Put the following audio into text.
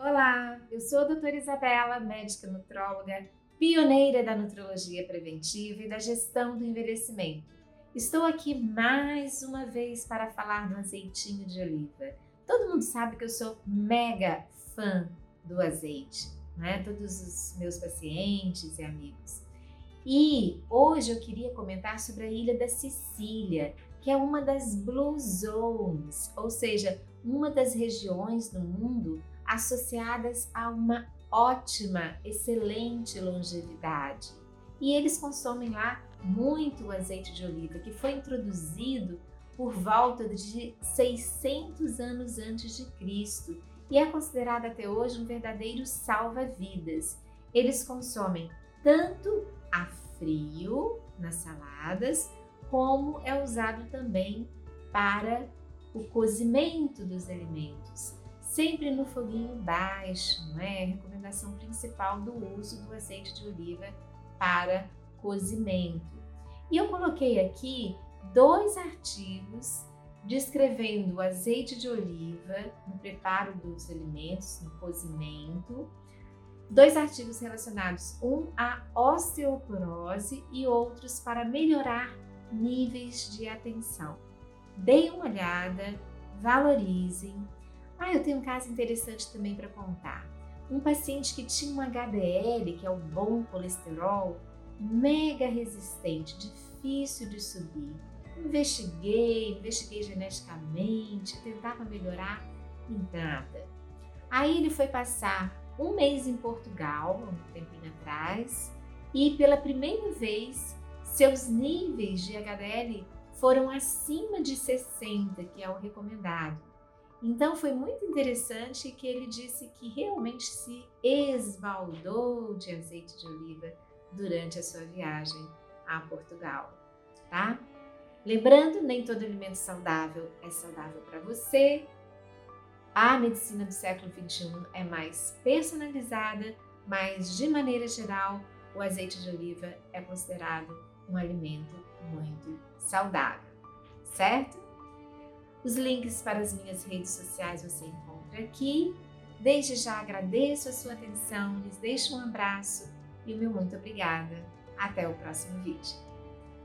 Olá, eu sou a doutora Isabela, médica nutróloga, pioneira da nutrologia preventiva e da gestão do envelhecimento. Estou aqui mais uma vez para falar do azeitinho de oliva. Todo mundo sabe que eu sou mega fã do azeite, né? Todos os meus pacientes e amigos. E hoje eu queria comentar sobre a ilha da Sicília, que é uma das Blue Zones, ou seja, uma das regiões do mundo associadas a uma ótima, excelente longevidade. E eles consomem lá muito azeite de oliva, que foi introduzido por volta de 600 anos antes de Cristo e é considerado até hoje um verdadeiro salva-vidas. Eles consomem tanto a frio nas saladas, como é usado também para o cozimento dos alimentos sempre no foguinho baixo, não é? Recomendação principal do uso do azeite de oliva para cozimento. E eu coloquei aqui dois artigos descrevendo o azeite de oliva no preparo dos alimentos, no cozimento. Dois artigos relacionados, um à osteoporose e outros para melhorar níveis de atenção. Deem uma olhada, valorizem, ah, eu tenho um caso interessante também para contar. Um paciente que tinha um HDL, que é o bom colesterol, mega resistente, difícil de subir. Investiguei, investiguei geneticamente, tentava melhorar e nada. Aí ele foi passar um mês em Portugal, um tempinho atrás, e pela primeira vez seus níveis de HDL foram acima de 60, que é o recomendado. Então foi muito interessante que ele disse que realmente se esbaldou de azeite de oliva durante a sua viagem a Portugal, tá? Lembrando, nem todo alimento saudável é saudável para você. A medicina do século 21 é mais personalizada, mas de maneira geral, o azeite de oliva é considerado um alimento muito saudável, certo? Os links para as minhas redes sociais você encontra aqui. Desde já agradeço a sua atenção, lhes deixo um abraço e o meu muito obrigada. Até o próximo vídeo.